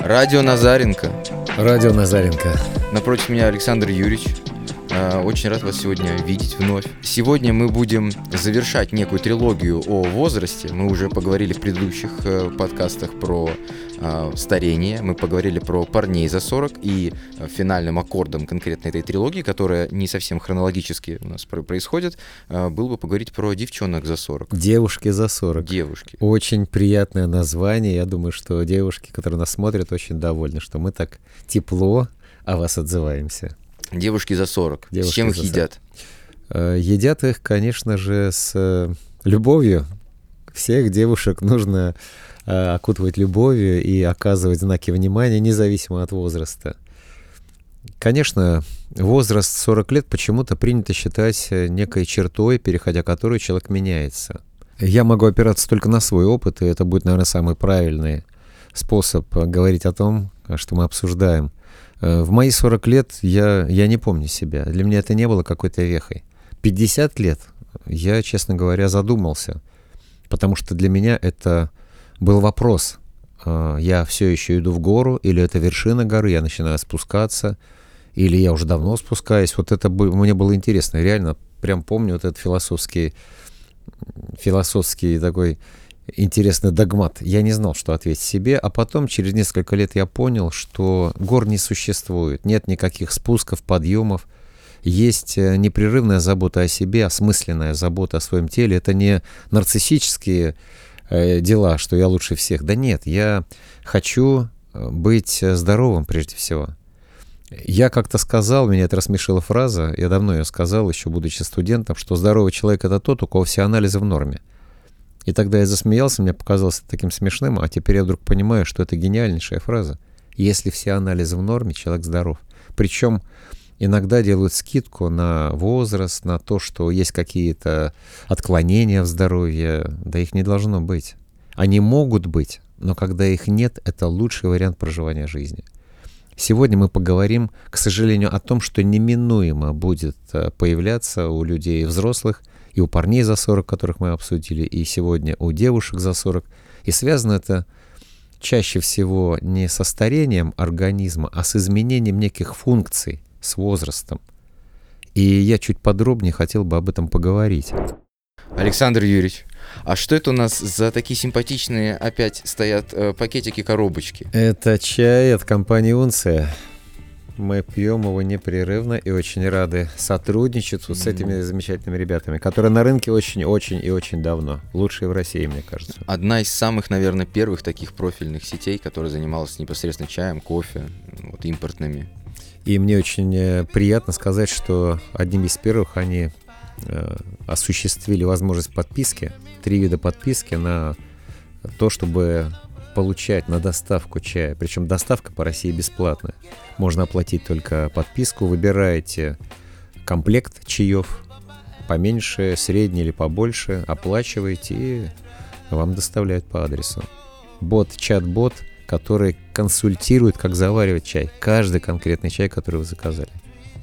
Радио Назаренко. Радио Назаренко. Напротив меня Александр Юрьевич. А, очень рад вас сегодня видеть вновь. Сегодня мы будем завершать некую трилогию о возрасте. Мы уже поговорили в предыдущих э, подкастах про э, старение, мы поговорили про парней за 40, и э, финальным аккордом конкретно этой трилогии, которая не совсем хронологически у нас происходит, э, было бы поговорить про девчонок за 40. Девушки за 40. Девушки. Очень приятное название. Я думаю, что девушки, которые нас смотрят, очень довольны, что мы так тепло о вас отзываемся. Девушки за 40. Девушки с чем их за 40. едят? Э, Едят их, конечно же, с э, любовью. Всех девушек нужно э, окутывать любовью и оказывать знаки внимания, независимо от возраста. Конечно, возраст 40 лет почему-то принято считать некой чертой, переходя которую человек меняется. Я могу опираться только на свой опыт, и это будет, наверное, самый правильный способ говорить о том, что мы обсуждаем. Э, В мои 40 лет я, я не помню себя. Для меня это не было какой-то вехой. 50 лет я, честно говоря, задумался, потому что для меня это был вопрос. Э, Я все еще иду в гору, или это вершина горы, я начинаю спускаться, или я уже давно спускаюсь. Вот это мне было интересно. Реально, прям помню вот этот философский, философский такой интересный догмат. Я не знал, что ответить себе, а потом, через несколько лет, я понял, что гор не существует, нет никаких спусков, подъемов. Есть э, непрерывная забота о себе, осмысленная забота о своем теле. Это не нарциссические э, дела, что я лучше всех. Да нет, я хочу э, быть здоровым прежде всего. Я как-то сказал, меня это рассмешила фраза, я давно ее сказал, еще будучи студентом, что здоровый человек — это тот, у кого все анализы в норме. И тогда я засмеялся, мне показалось таким смешным, а теперь я вдруг понимаю, что это гениальнейшая фраза. Если все анализы в норме, человек здоров. Причем иногда делают скидку на возраст, на то, что есть какие-то отклонения в здоровье. Да их не должно быть. Они могут быть, но когда их нет, это лучший вариант проживания жизни. Сегодня мы поговорим, к сожалению, о том, что неминуемо будет э, появляться у людей взрослых, и у парней за 40, которых мы обсудили, и сегодня у девушек за 40. И связано это чаще всего не со старением организма, а с изменением неких функций с возрастом. И я чуть подробнее хотел бы об этом поговорить. Александр Юрьевич, а что это у нас за такие симпатичные опять стоят э, пакетики-коробочки? Это чай от компании «Унция». Мы пьем его непрерывно и очень рады сотрудничеству с этими замечательными ребятами, которые на рынке очень-очень и очень давно. Лучшие в России, мне кажется. Одна из самых, наверное, первых таких профильных сетей, которая занималась непосредственно чаем, кофе, вот импортными. И мне очень э, приятно сказать, что одним из первых они э, осуществили возможность подписки, три вида подписки на то, чтобы получать на доставку чая. Причем доставка по России бесплатная. Можно оплатить только подписку, выбираете комплект чаев, поменьше, средний или побольше, оплачиваете и вам доставляют по адресу. Бот, чат-бот, который консультирует, как заваривать чай. Каждый конкретный чай, который вы заказали.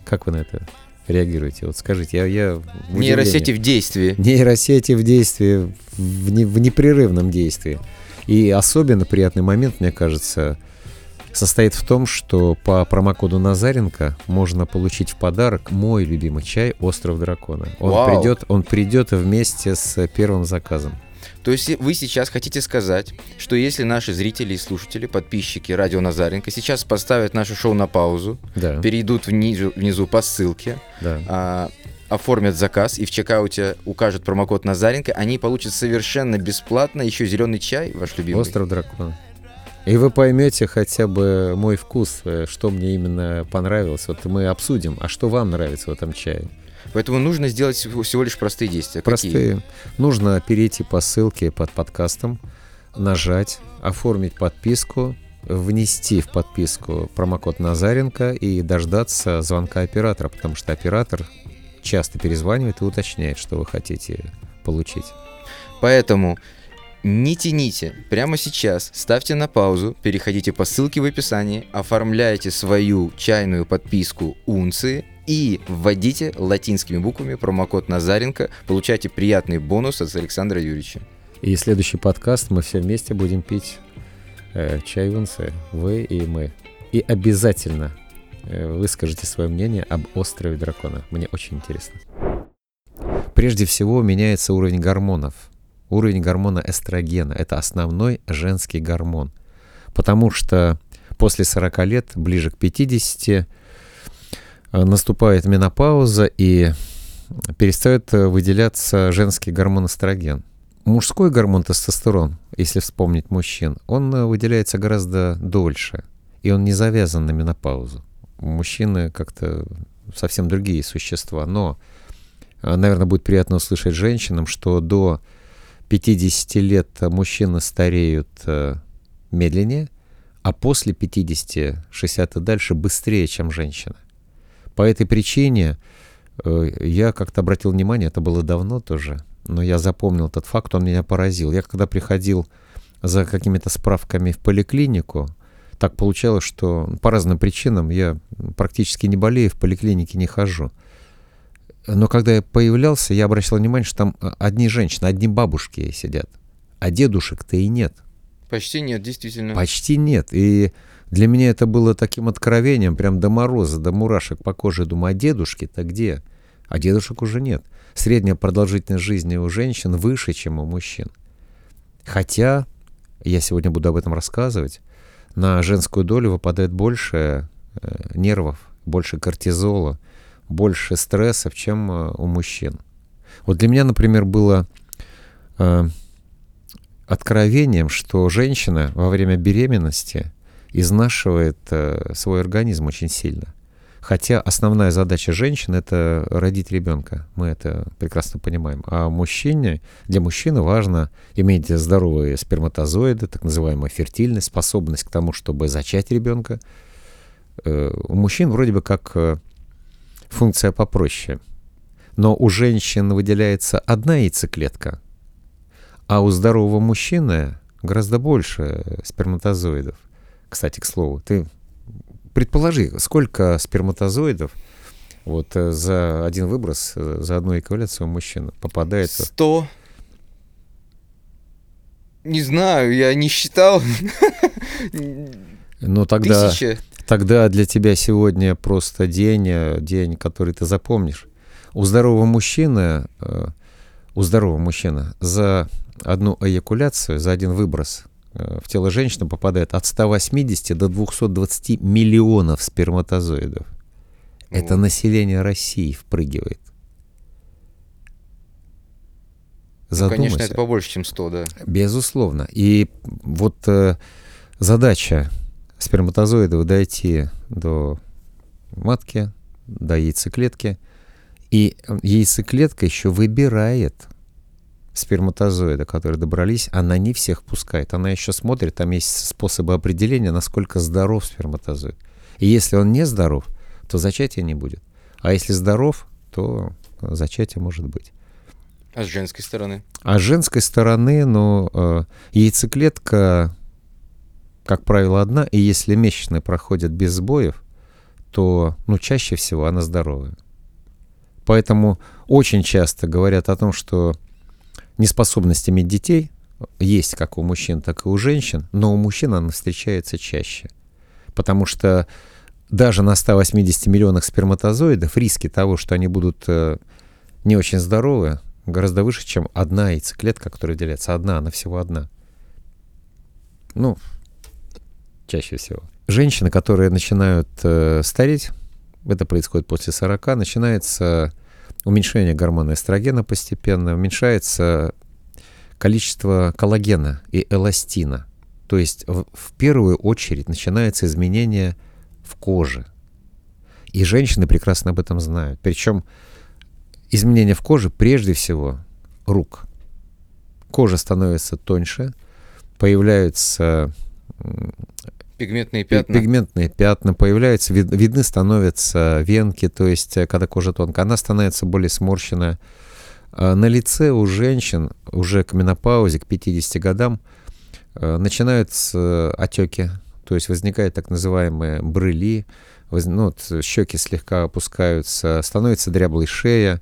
Как вы на это реагируете? Вот скажите, я... я в. Нейросети в действии. Нейросети в действии, в, не- в непрерывном действии. И особенно приятный момент, мне кажется, состоит в том, что по промокоду Назаренко можно получить в подарок мой любимый чай «Остров дракона». Он Вау. придет, он придет вместе с первым заказом. То есть вы сейчас хотите сказать, что если наши зрители и слушатели, подписчики радио Назаренко сейчас поставят наше шоу на паузу, Да, перейдут внизу, внизу по ссылке, да. а, оформят заказ и в чекауте укажут промокод Назаренко, они получат совершенно бесплатно еще зеленый чай, ваш любимый. «Остров дракона». И вы поймете хотя бы мой вкус, э, что мне именно понравилось. Вот мы обсудим, а что вам нравится в этом чае. Поэтому нужно сделать всего лишь простые действия. Какие? Простые. Нужно перейти по ссылке под подкастом, нажать, оформить подписку, внести в подписку промокод Назаренко и дождаться звонка оператора, потому что оператор часто перезванивает и уточняет, что вы хотите получить. Поэтому не тяните. Прямо сейчас ставьте на паузу, переходите по ссылке в описании, оформляйте свою чайную подписку унции и вводите латинскими буквами промокод Назаренко, получайте приятный бонус от Александра Юрьевича. И следующий подкаст мы все вместе будем пить э, чайунцы, вы и мы. И обязательно выскажите свое мнение об острове дракона. Мне очень интересно. Прежде всего меняется уровень гормонов. Уровень гормона эстрогена – это основной женский гормон. Потому что после 40 лет, ближе к 50, э, наступает менопауза и перестает выделяться женский гормон эстроген. Мужской гормон тестостерон, если вспомнить мужчин, он выделяется гораздо дольше, и он не завязан на менопаузу. Мужчины как-то совсем другие существа, но, э, наверное, будет приятно услышать женщинам, что до 50 лет мужчины стареют э, медленнее, а после 50, 60 и дальше быстрее, чем женщины. По этой причине э, я как-то обратил внимание, это было давно тоже, но я запомнил этот факт, он меня поразил. Я когда приходил за какими-то справками в поликлинику, так получалось, что по разным причинам я практически не болею, в поликлинике не хожу. Но когда я появлялся, я обращал внимание, что там э, одни женщины, одни бабушки сидят, а дедушек-то и нет. Почти нет, действительно. Почти нет. И для меня это было таким откровением, прям до мороза, до мурашек по коже. Думаю, а дедушки-то где? А дедушек уже нет. Средняя продолжительность жизни у женщин выше, чем у мужчин. Хотя, я сегодня буду об этом рассказывать, на женскую долю выпадает больше э, нервов, больше кортизола, больше стрессов, чем э, у мужчин. Вот для меня, например, было э, откровением, что женщина во время беременности изнашивает свой организм очень сильно. Хотя основная задача женщины это родить ребенка. Мы это прекрасно понимаем. А мужчине, для мужчины важно иметь здоровые сперматозоиды, так называемая фертильность, способность к тому, чтобы зачать ребенка. Э, у мужчин вроде бы как э, функция попроще. Но у женщин выделяется одна яйцеклетка, а у здорового мужчины гораздо больше сперматозоидов. Кстати, к слову, ты предположи, сколько сперматозоидов вот э, за один выброс, э, за одну эквиваляцию у мужчин попадает? Сто. Не знаю, я не считал. Ну тогда, Тысяча. тогда для тебя сегодня просто день, э, день, который ты запомнишь. У здорового мужчины, у здорового мужчины за одну эякуляцию, за один выброс в тело женщины попадает от 180 до 220 миллионов сперматозоидов. Это Вот. население России впрыгивает. Ну, Задумайся. конечно, это побольше, чем 100, да. Безусловно. И вот э, задача сперматозоидов дойти до матки, до яйцеклетки. И яйцеклетка еще выбирает сперматозоиды, которые добрались, она не всех пускает. Она еще смотрит, там есть способы определения, насколько здоров сперматозоид. И если он не здоров, то зачатия не будет. А если здоров, то зачатие может быть. А с женской стороны? А с женской стороны, ну, э, яйцеклетка, как правило, одна, и если месячные проходят без сбоев, то, ну, чаще всего она здоровая. Поэтому очень часто говорят о том, что неспособность иметь детей есть как у мужчин, так и у женщин, но у мужчин она встречается чаще. Потому что даже на 180 миллионах сперматозоидов риски того, что они будут э, не очень здоровы, гораздо выше, чем одна яйцеклетка, которая выделяется. Одна, она всего одна. Ну, чаще всего. Женщины, которые начинают э, стареть, это происходит после 40, начинается уменьшение гормона эстрогена постепенно, уменьшается количество коллагена и эластина. То есть в, в первую очередь начинается изменение в коже. И женщины прекрасно об этом знают. Причем изменения в коже прежде всего рук. Кожа становится тоньше, появляются Пигментные пи- пятна. пигментные пятна, появляются, вид- видны становятся венки, то есть э, когда кожа тонкая, она становится более сморщенная. А На лице у женщин уже к менопаузе, к 50 годам, э, начинаются отеки, то есть возникают так называемые брыли, воз- ну, вот щеки слегка опускаются, становится дряблой шея,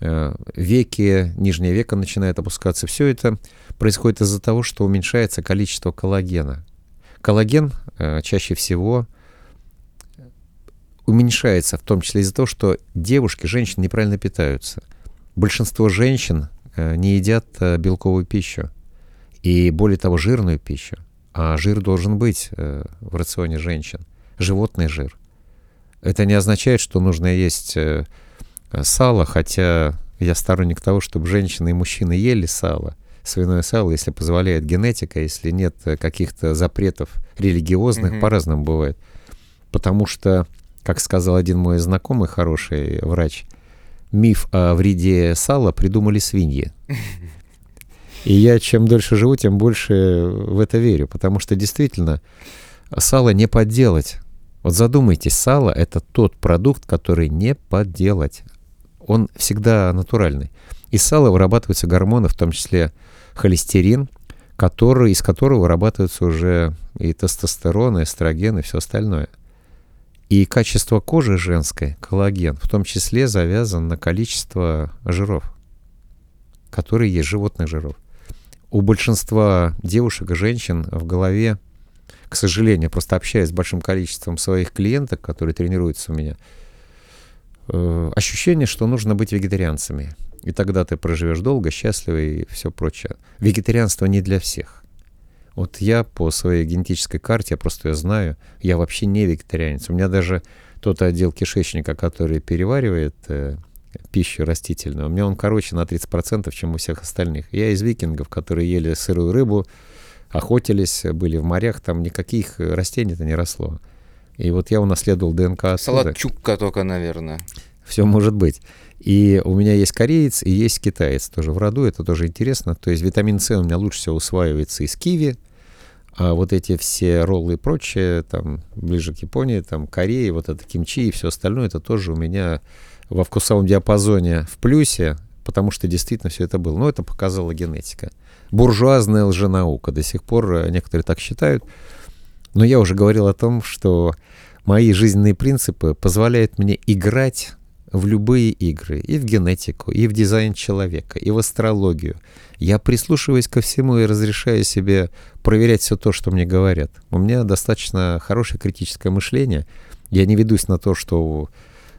э, веки, нижнее веко начинает опускаться. Все это происходит из-за того, что уменьшается количество коллагена. Коллаген э, чаще всего уменьшается, в том числе из-за того, что девушки, женщины неправильно питаются. Большинство женщин э, не едят э, белковую пищу и, более того, жирную пищу. А жир должен быть в рационе женщин. Животный жир. Это не означает, что нужно есть сало, хотя я сторонник того, чтобы женщины и мужчины ели сало, свиное сало, если позволяет генетика, если нет э, каких-то запретов религиозных, mm-hmm. по-разному бывает. Потому что, как сказал один мой знакомый, хороший врач, миф о вреде сала придумали свиньи. И я чем дольше живу, тем больше в это верю, потому что действительно сало не подделать. Вот задумайтесь, сало — это тот продукт, который не подделать. Он всегда натуральный. Из сала вырабатываются гормоны, в том числе холестерин, который, из которого вырабатываются уже и тестостерон, и эстроген, и все остальное. И качество кожи женской, коллаген, в том числе завязан на количество жиров, которые есть животных жиров у большинства девушек и женщин в голове, к сожалению, просто общаясь с большим количеством своих клиенток, которые тренируются у меня, э, ощущение, что нужно быть вегетарианцами. И тогда ты проживешь долго, счастливо и все прочее. Вегетарианство не для всех. Вот я по своей генетической карте, я просто ее знаю, я вообще не вегетарианец. У меня даже тот отдел кишечника, который переваривает э, пищу растительную. У меня он короче на 30%, чем у всех остальных. Я из викингов, которые ели сырую рыбу, охотились, были в морях, там никаких растений-то не росло. И вот я унаследовал ДНК. Салат чукка только, наверное. Все может быть. И у меня есть кореец и есть китаец тоже в роду, это тоже интересно. То есть витамин С у меня лучше всего усваивается из киви, а вот эти все роллы и прочее, там, ближе к Японии, там, Корее, вот это кимчи и все остальное, это тоже у меня во вкусовом диапазоне в плюсе, потому что действительно все это было. Но это показала генетика. Буржуазная лженаука. До сих пор э, некоторые так считают. Но я уже говорил о том, что мои жизненные принципы позволяют мне играть в любые игры, и в генетику, и в дизайн человека, и в астрологию. Я прислушиваюсь ко всему и разрешаю себе проверять все то, что мне говорят. У меня достаточно хорошее критическое мышление. Я не ведусь на то, что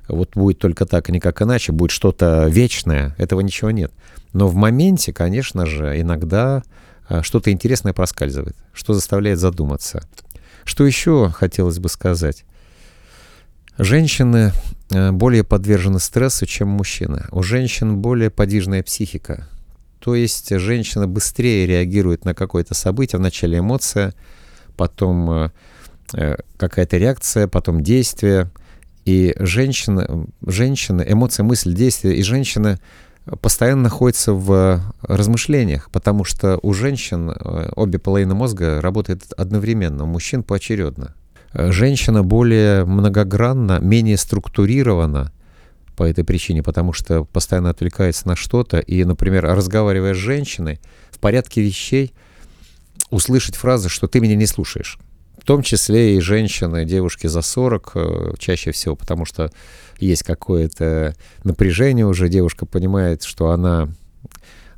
вот будет только так и никак иначе, будет что-то вечное, этого ничего нет. Но в моменте, конечно же, иногда а, что-то интересное проскальзывает, что заставляет задуматься. Что еще хотелось бы сказать? Женщины а, более подвержены стрессу, чем мужчины. У женщин более подвижная психика. То есть женщина быстрее реагирует на какое-то событие, вначале эмоция, потом а, э, какая-то реакция, потом действие – и женщина, женщина, эмоция, мысль, действие, и женщина постоянно находится в размышлениях, потому что у женщин э, обе половины мозга работают одновременно, у мужчин поочередно. Женщина более многогранна, менее структурирована по этой причине, потому что постоянно отвлекается на что-то. И, например, разговаривая с женщиной, в порядке вещей услышать фразы, что ты меня не слушаешь в том числе и женщины, девушки за 40, э, чаще всего, потому что есть какое-то напряжение уже, девушка понимает, что она,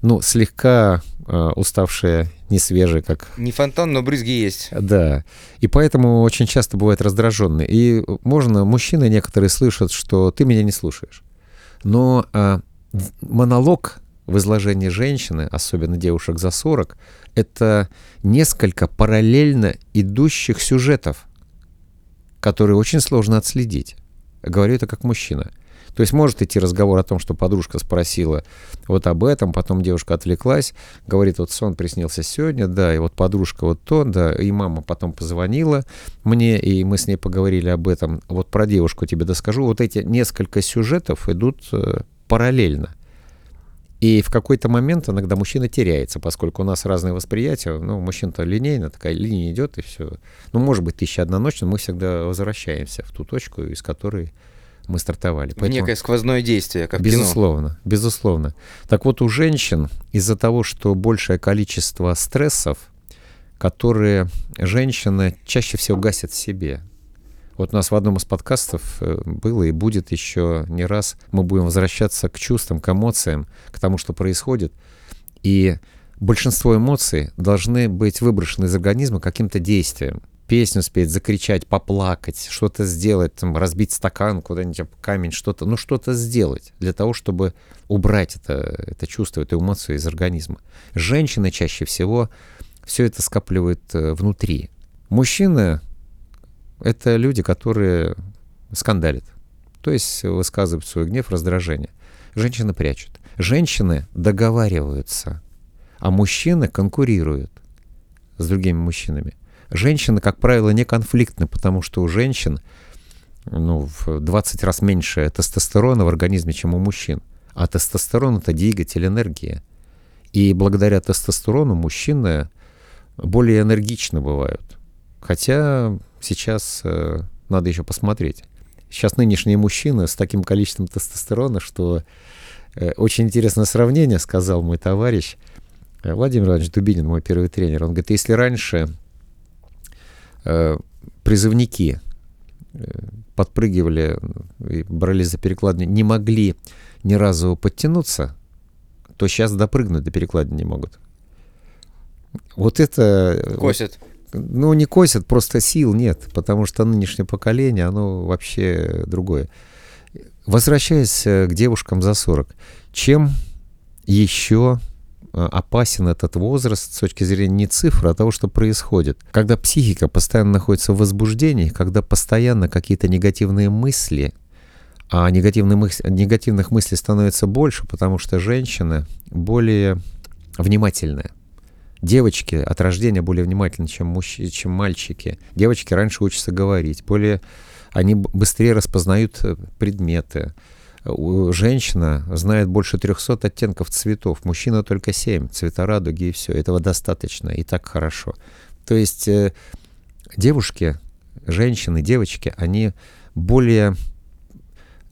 ну, слегка э, уставшая, не свежая, как... Не фонтан, но брызги есть. Да. И поэтому очень часто бывает раздраженный. И можно, мужчины некоторые слышат, что ты меня не слушаешь. Но а, монолог в изложении женщины, особенно девушек за 40, это несколько параллельно идущих сюжетов, которые очень сложно отследить. Говорю это как мужчина. То есть может идти разговор о том, что подружка спросила вот об этом, потом девушка отвлеклась, говорит, вот сон приснился сегодня, да, и вот подружка вот то, да, и мама потом позвонила мне, и мы с ней поговорили об этом. Вот про девушку тебе доскажу. Вот эти несколько сюжетов идут э, параллельно. И в какой-то момент иногда мужчина теряется, поскольку у нас разное восприятие. Ну, мужчина-то линейно, такая линия идет, и все. Ну, может быть, тысяча одна ночь, но мы всегда возвращаемся в ту точку, из которой мы стартовали. Поэтому, Некое сквозное действие, как Безусловно, кино. безусловно. Так вот, у женщин из-за того, что большее количество стрессов, которые женщины чаще всего гасят в себе, вот у нас в одном из подкастов э, было и будет еще не раз. Мы будем возвращаться к чувствам, к эмоциям, к тому, что происходит. И большинство эмоций должны быть выброшены из организма каким-то действием. Песню спеть, закричать, поплакать, что-то сделать, там, разбить стакан куда-нибудь камень, что-то, ну что-то сделать для того, чтобы убрать это, это чувство, эту эмоцию из организма. Женщины чаще всего все это скапливают э, внутри. Мужчины — это люди, которые скандалят, то есть высказывают свой гнев, раздражение. Женщины прячут. Женщины договариваются, а мужчины конкурируют с другими мужчинами. Женщины, как правило, не конфликтны, потому что у женщин ну, в 20 раз меньше тестостерона в организме, чем у мужчин. А тестостерон — это двигатель энергии. И благодаря тестостерону мужчины более энергичны бывают. Хотя сейчас э, надо еще посмотреть. Сейчас нынешние мужчины с таким количеством тестостерона, что э, очень интересное сравнение, сказал мой товарищ э, Владимир Иванович Дубинин, мой первый тренер. Он говорит, если раньше призывники э, подпрыгивали и брались за перекладню, не могли ни разу подтянуться, то сейчас допрыгнуть до перекладни не могут. Вот это... Э, косят. Ну, не косят, просто сил нет, потому что нынешнее поколение, оно вообще другое. Возвращаясь к девушкам за 40, чем еще Э, опасен этот возраст с точки зрения не цифры, а того, что происходит. Когда психика постоянно находится в возбуждении, когда постоянно какие-то негативные мысли, а негативных, мыс... негативных мыслей становится больше, потому что женщины более внимательные. Девочки от рождения более внимательны, чем, чем мальчики. Девочки раньше учатся говорить, более они быстрее распознают э, предметы женщина знает больше 300 оттенков цветов, мужчина только 7, цвета радуги и все. Этого достаточно, и так хорошо. То есть э, девушки, женщины, девочки, они более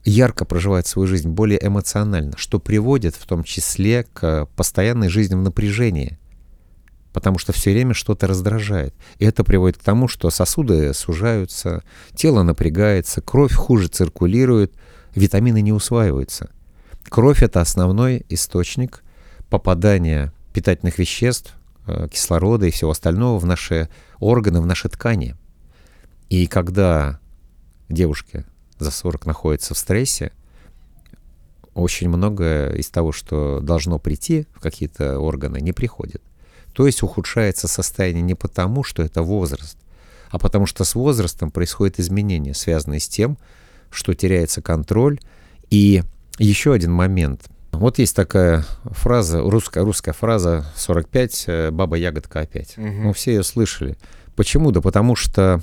ярко проживают свою жизнь, более эмоционально, что приводит в том числе к постоянной жизни в напряжении, потому что все время что-то раздражает. И это приводит к тому, что сосуды сужаются, тело напрягается, кровь хуже циркулирует – витамины не усваиваются. Кровь — это основной источник попадания питательных веществ, э, кислорода и всего остального в наши органы, в наши ткани. И когда девушки за 40 находятся в стрессе, очень многое из того, что должно прийти в какие-то органы, не приходит. То есть ухудшается состояние не потому, что это возраст, а потому что с возрастом происходят изменения, связанные с тем, что теряется контроль. И еще один момент. Вот есть такая фраза, русская, русская фраза 45, э, баба ягодка опять. Угу. Ну, все ее слышали. Почему? Да потому что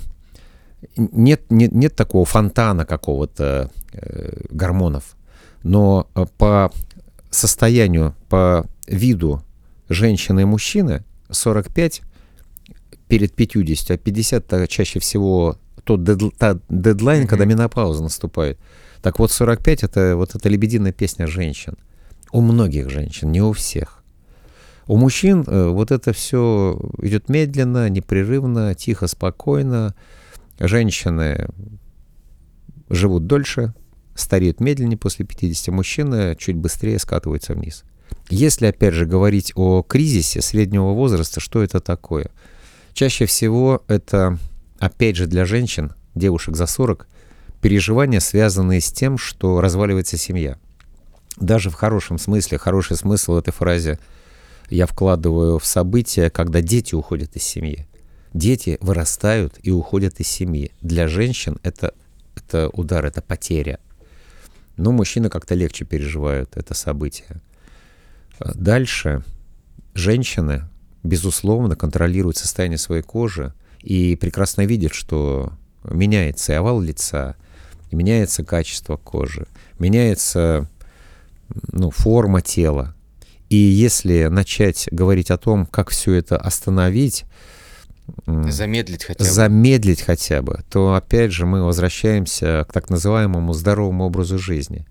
нет, нет, нет такого фонтана какого-то э, гормонов. Но э, по состоянию, по виду женщины и мужчины 45 перед 50, а 50 чаще всего тот та дедлайн, mm-hmm. когда менопауза наступает. Так вот, 45 — это вот эта лебединая песня женщин. У многих женщин, не у всех. У мужчин э, вот это все идет медленно, непрерывно, тихо, спокойно. Женщины живут дольше, стареют медленнее после 50, мужчины чуть быстрее скатываются вниз. Если, опять же, говорить о кризисе среднего возраста, что это такое? Чаще всего это опять же для женщин, девушек за 40, переживания, связанные с тем, что разваливается семья. Даже в хорошем смысле, хороший смысл этой фразе я вкладываю в события, когда дети уходят из семьи. Дети вырастают и уходят из семьи. Для женщин это, это удар, это потеря. Но мужчины как-то легче переживают это событие. Дальше женщины, безусловно, контролируют состояние своей кожи, и прекрасно видят, что меняется и овал лица, и меняется качество кожи, меняется ну, форма тела. И если начать говорить о том, как все это остановить, замедлить хотя бы, замедлить хотя бы, то опять же мы возвращаемся к так называемому здоровому образу жизни.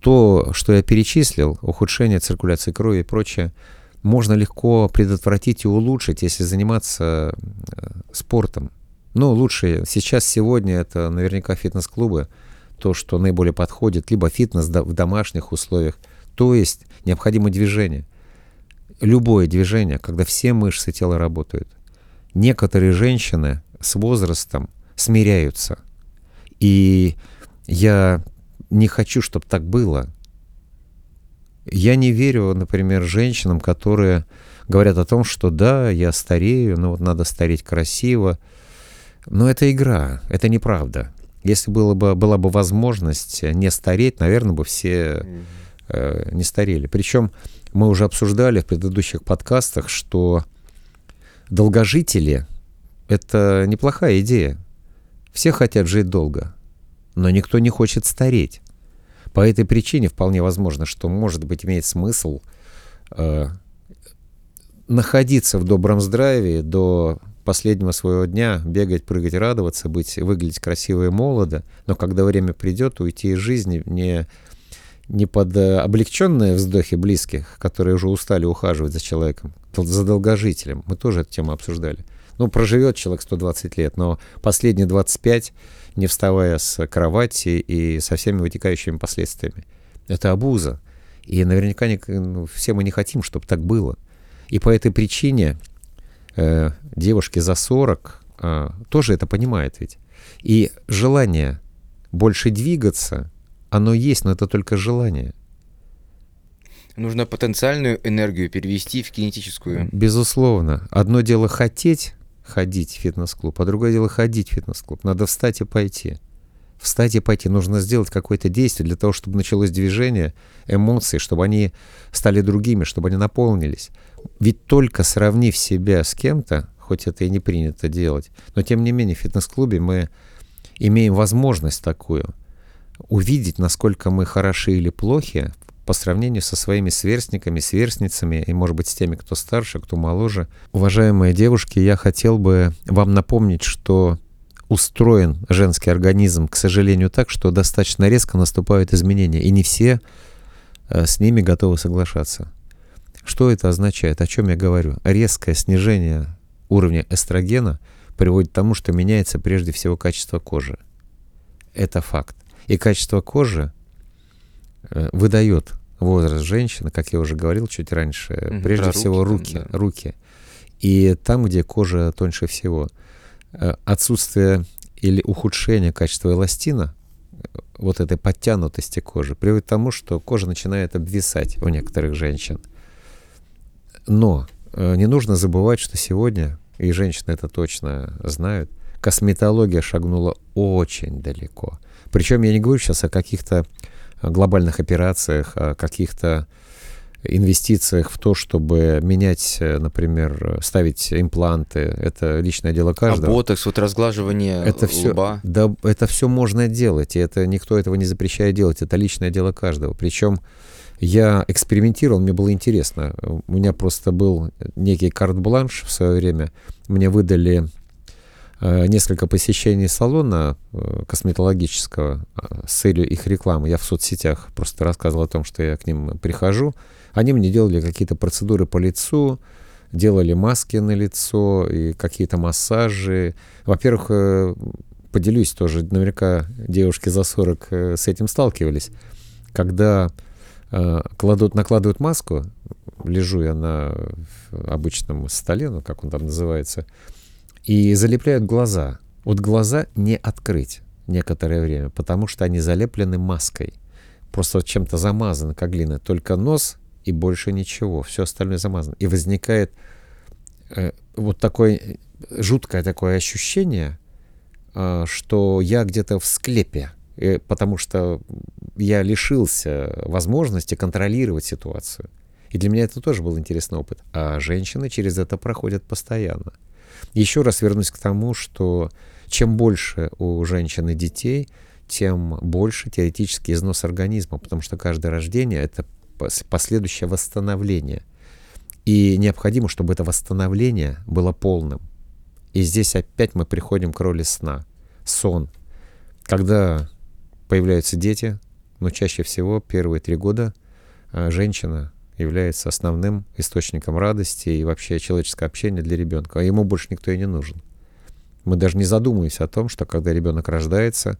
То, что я перечислил, ухудшение циркуляции крови и прочее, можно легко предотвратить и улучшить, если заниматься э, спортом. Ну, лучше сейчас, сегодня это наверняка фитнес-клубы, то, что наиболее подходит, либо фитнес в домашних условиях, то есть необходимо движение. Любое движение, когда все мышцы тела работают. Некоторые женщины с возрастом смиряются. И я не хочу, чтобы так было. Я не верю, например, женщинам, которые говорят о том, что да, я старею, но вот надо стареть красиво. Но это игра, это неправда. Если было бы, была бы возможность не стареть, наверное, бы все э, не старели. Причем мы уже обсуждали в предыдущих подкастах, что долгожители — это неплохая идея. Все хотят жить долго, но никто не хочет стареть. По этой причине вполне возможно, что, может быть, имеет смысл э, находиться в добром здравии до последнего своего дня, бегать, прыгать, радоваться, быть, выглядеть красиво и молодо, но когда время придет, уйти из жизни не, не под э, облегченные вздохи близких, которые уже устали ухаживать за человеком, за долгожителем. Мы тоже эту тему обсуждали. Ну, проживет человек 120 лет, но последние 25 не вставая с кровати и со всеми вытекающими последствиями. Это абуза. И наверняка не, ну, все мы не хотим, чтобы так было. И по этой причине э, девушки за 40 э, тоже это понимают ведь. И желание больше двигаться, оно есть, но это только желание. Нужно потенциальную энергию перевести в кинетическую. Безусловно. Одно дело хотеть, ходить в фитнес-клуб, а другое дело ходить в фитнес-клуб. Надо встать и пойти. Встать и пойти. Нужно сделать какое-то действие для того, чтобы началось движение, эмоции, чтобы они стали другими, чтобы они наполнились. Ведь только сравнив себя с кем-то, хоть это и не принято делать, но тем не менее в фитнес-клубе мы имеем возможность такую увидеть, насколько мы хороши или плохи по сравнению со своими сверстниками, сверстницами и, может быть, с теми, кто старше, кто моложе. Уважаемые девушки, я хотел бы вам напомнить, что устроен женский организм, к сожалению, так, что достаточно резко наступают изменения, и не все э, с ними готовы соглашаться. Что это означает? О чем я говорю? Резкое снижение уровня эстрогена приводит к тому, что меняется прежде всего качество кожи. Это факт. И качество кожи Э, выдает возраст женщины, как я уже говорил чуть раньше, угу, прежде всего руки, руки, да. руки. И там, где кожа тоньше всего, э, отсутствие или ухудшение качества эластина, э, вот этой подтянутости кожи, приводит к тому, что кожа начинает обвисать у некоторых женщин. Но не нужно забывать, что сегодня, и женщины это точно знают, косметология шагнула очень далеко. Причем я не говорю сейчас о каких-то глобальных операциях, о каких-то инвестициях в то, чтобы менять, например, ставить импланты. Это личное дело каждого. А ботокс, вот разглаживание это все, лба. Да, это все можно делать, и это никто этого не запрещает делать. Это личное дело каждого. Причем я экспериментировал, мне было интересно. У меня просто был некий карт-бланш в свое время. Мне выдали Э, несколько посещений салона э, косметологического э, с целью их рекламы. Я в соцсетях просто рассказывал о том, что я к ним прихожу. Они мне делали какие-то процедуры по лицу, делали маски на лицо и какие-то массажи. Во-первых, поделюсь тоже, наверняка девушки за 40 с этим сталкивались. Когда кладут, накладывают маску, лежу я на обычном столе, ну, как он там называется, и залепляют глаза. Вот глаза не открыть некоторое время, потому что они залеплены маской. Просто чем-то замазаны, как глина. Только нос и больше ничего. Все остальное замазано. И возникает э, вот такое жуткое такое ощущение, э, что я где-то в склепе, э, потому что я лишился возможности контролировать ситуацию. И для меня это тоже был интересный опыт. А женщины через это проходят постоянно. Еще раз вернусь к тому, что чем больше у женщины детей, тем больше теоретический износ организма, потому что каждое рождение — это последующее восстановление. И необходимо, чтобы это восстановление было полным. И здесь опять мы приходим к роли сна. Сон. Когда появляются дети, но чаще всего первые три года а, женщина является основным источником радости и вообще человеческое общение для ребенка. А ему больше никто и не нужен. Мы даже не задумываемся о том, что когда ребенок рождается,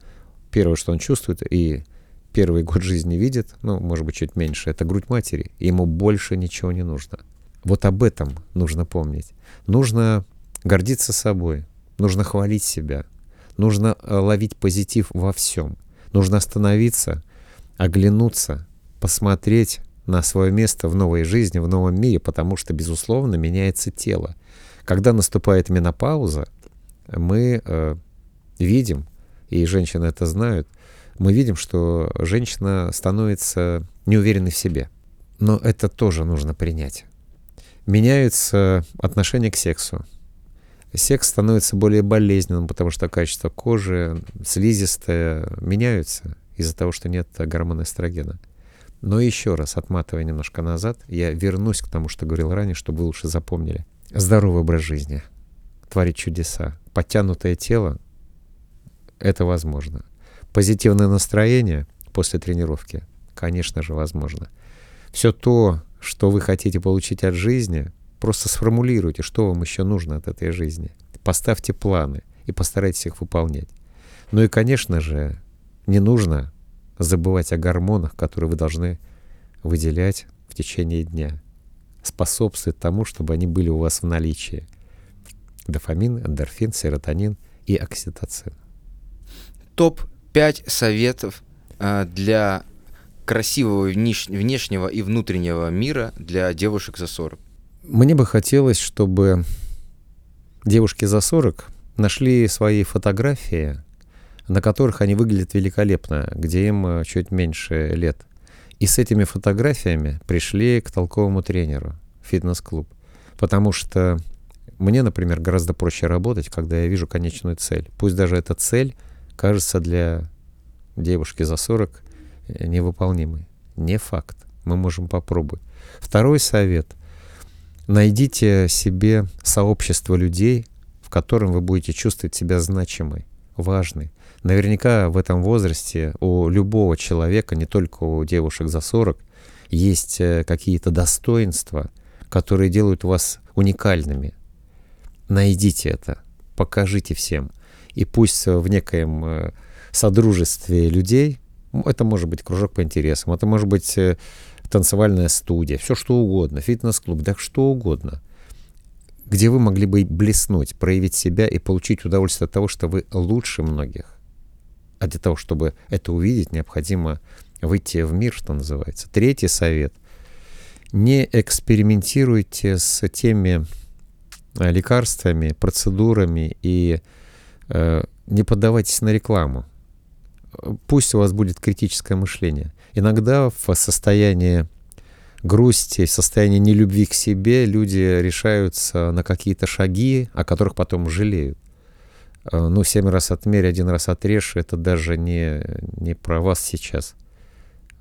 первое, что он чувствует, и первый год жизни видит, ну, может быть, чуть меньше, это грудь матери. И ему больше ничего не нужно. Вот об этом нужно помнить. Нужно гордиться собой. нужно хвалить себя, нужно э, ловить позитив во всем. Нужно остановиться, оглянуться, посмотреть на свое место в новой жизни, в новом мире, потому что, безусловно, меняется тело. Когда наступает менопауза, мы э, видим, и женщины это знают, мы видим, что женщина становится неуверенной в себе. Но это тоже нужно принять. Меняются отношения к сексу. Секс становится более болезненным, потому что качество кожи, слизистая меняются из-за того, что нет гормона эстрогена. Но еще раз, отматывая немножко назад, я вернусь к тому, что говорил ранее, чтобы вы лучше запомнили. Здоровый образ жизни, творить чудеса, подтянутое тело — это возможно. Позитивное настроение после тренировки, конечно же, возможно. Все то, что вы хотите получить от жизни, просто сформулируйте, что вам еще нужно от этой жизни. Поставьте планы и постарайтесь их выполнять. Ну и, конечно же, не нужно забывать о гормонах, которые вы должны выделять в течение дня. Способствует тому, чтобы они были у вас в наличии. Дофамин, эндорфин, серотонин и окситоцин. Топ-5 советов э, для красивого внешнего и внутреннего мира для девушек за 40? Мне бы хотелось, чтобы девушки за 40 нашли свои фотографии на которых они выглядят великолепно, где им э, чуть меньше лет. И с этими фотографиями пришли к толковому тренеру, фитнес-клуб. Потому что мне, например, гораздо проще работать, когда я вижу конечную цель. Пусть даже эта цель кажется для девушки за 40 э, невыполнимой. Не факт. Мы можем попробовать. Второй совет. Найдите себе сообщество людей, в котором вы будете чувствовать себя значимой, важной. Наверняка в этом возрасте у любого человека, не только у девушек за 40, есть э, какие-то достоинства, которые делают вас уникальными. Найдите это, покажите всем. И пусть в некоем э, содружестве людей, это может быть кружок по интересам, это может быть э, танцевальная студия, все что угодно, фитнес-клуб, да что угодно, где вы могли бы блеснуть, проявить себя и получить удовольствие от того, что вы лучше многих. А для того, чтобы это увидеть, необходимо выйти в мир, что называется. Третий совет. Не экспериментируйте с теми э, лекарствами, процедурами и э, не поддавайтесь на рекламу. Пусть у вас будет критическое мышление. Иногда в состоянии грусти, в состоянии нелюбви к себе люди решаются на какие-то шаги, о которых потом жалеют. Э, ну, семь раз отмерь, один раз отрежь, это даже не, не про вас сейчас.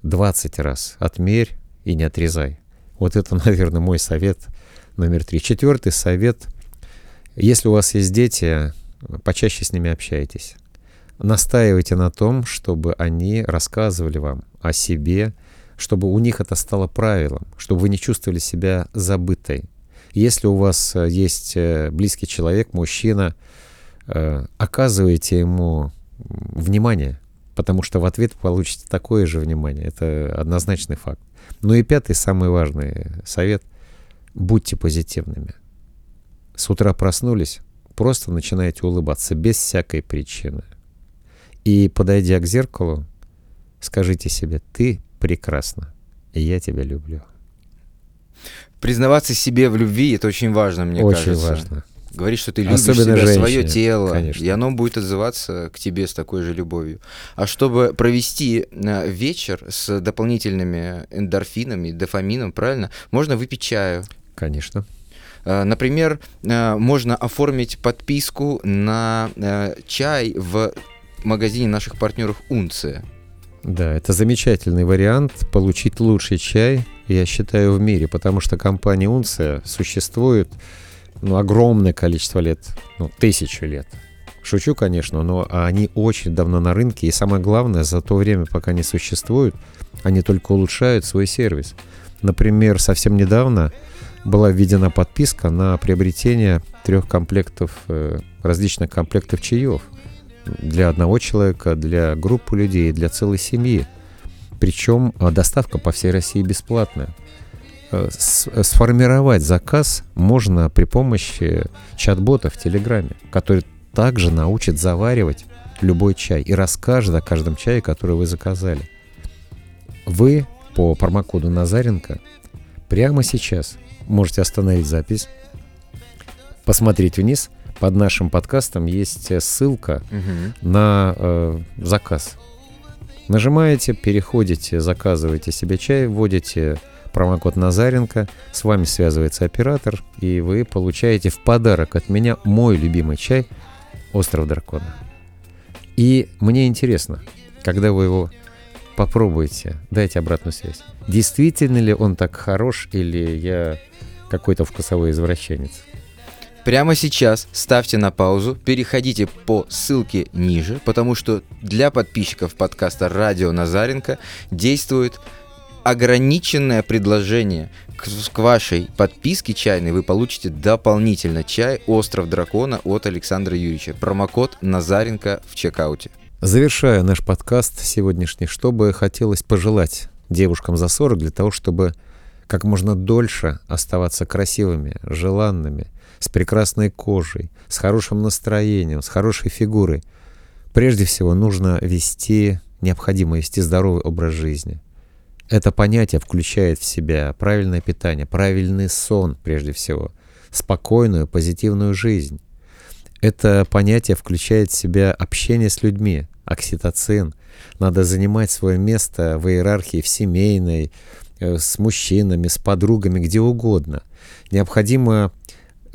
Двадцать раз отмерь и не отрезай. Вот это, наверное, мой совет номер три. Четвертый совет. Если у вас есть дети, почаще с ними общайтесь. Настаивайте на том, чтобы они рассказывали вам о себе, чтобы у них это стало правилом, чтобы вы не чувствовали себя забытой. Если у вас э, есть э, близкий человек, мужчина, Э, оказываете ему внимание, потому что в ответ получите такое же внимание. Это однозначный факт. Ну и пятый, самый важный совет — будьте позитивными. С утра проснулись, просто начинаете улыбаться без всякой причины. И, подойдя к зеркалу, скажите себе, ты прекрасна, и я тебя люблю. Признаваться себе в любви — это очень важно, мне очень кажется. Очень важно. Говорить, что ты любишь Особенно себя, женщине, свое тело, конечно. и оно будет отзываться к тебе с такой же любовью. А чтобы провести э, вечер с дополнительными эндорфинами, дофамином, правильно, можно выпить чаю. Конечно. Э, например, э, можно оформить подписку на чай в магазине наших партнеров Унция. Да, это замечательный вариант получить лучший чай, я считаю, в мире, потому что компания Унция существует ну, огромное количество лет, ну, тысячи лет. Шучу, конечно, но они очень давно на рынке, и самое главное, за то время, пока они существуют, они только улучшают свой сервис. Например, совсем недавно была введена подписка на приобретение трех комплектов, э, различных комплектов чаев для одного человека, для группы людей, для целой семьи. Причем а, доставка по всей России бесплатная. Э, сформировать заказ можно при помощи чат-бота в Телеграме, который также научит заваривать любой чай и расскажет о каждом чае, который вы заказали. Вы по промокоду Назаренко прямо сейчас можете остановить запись, посмотреть вниз. Под нашим подкастом есть ссылка Мгм. на э, заказ. Нажимаете, переходите, заказываете себе чай, вводите промокод Назаренко, с вами связывается оператор, и вы получаете в подарок от меня мой любимый чай «Остров дракона». И мне интересно, когда вы его попробуете, дайте обратную связь. Действительно ли он так хорош, или я какой-то вкусовой извращенец? Прямо сейчас ставьте на паузу, переходите по ссылке ниже, потому что для подписчиков подкаста «Радио Назаренко» действует ограниченное предложение. К, к вашей подписке чайной вы получите дополнительно чай «Остров дракона» от Александра Юрьевича. Промокод Назаренко в чекауте. Завершая наш подкаст сегодняшний, что бы хотелось пожелать девушкам за 40 для того, чтобы как можно дольше оставаться красивыми, желанными, с прекрасной кожей, с хорошим настроением, с хорошей фигурой. Прежде всего нужно вести, необходимо вести здоровый образ жизни. Это понятие включает в себя правильное питание, правильный сон прежде всего, спокойную, позитивную жизнь. Это понятие включает в себя общение с людьми, окситоцин. Надо занимать свое место в иерархии, в семейной, э, с мужчинами, с подругами, где угодно. Необходимо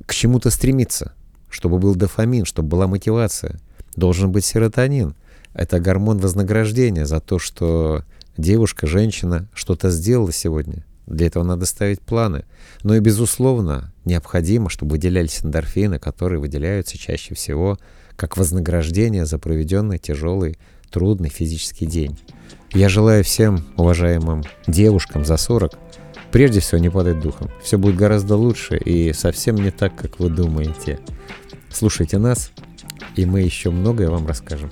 к чему-то стремиться, чтобы был дофамин, чтобы была мотивация. Должен быть серотонин. Это гормон вознаграждения за то, что девушка, женщина что-то сделала сегодня. Для этого надо ставить планы. Но и, безусловно, необходимо, чтобы выделялись эндорфины, которые выделяются чаще всего как вознаграждение за проведенный тяжелый, трудный физический день. Я желаю всем уважаемым девушкам за 40 прежде всего не падать духом. Все будет гораздо лучше и совсем не так, как вы думаете. Слушайте нас, и мы еще многое вам расскажем.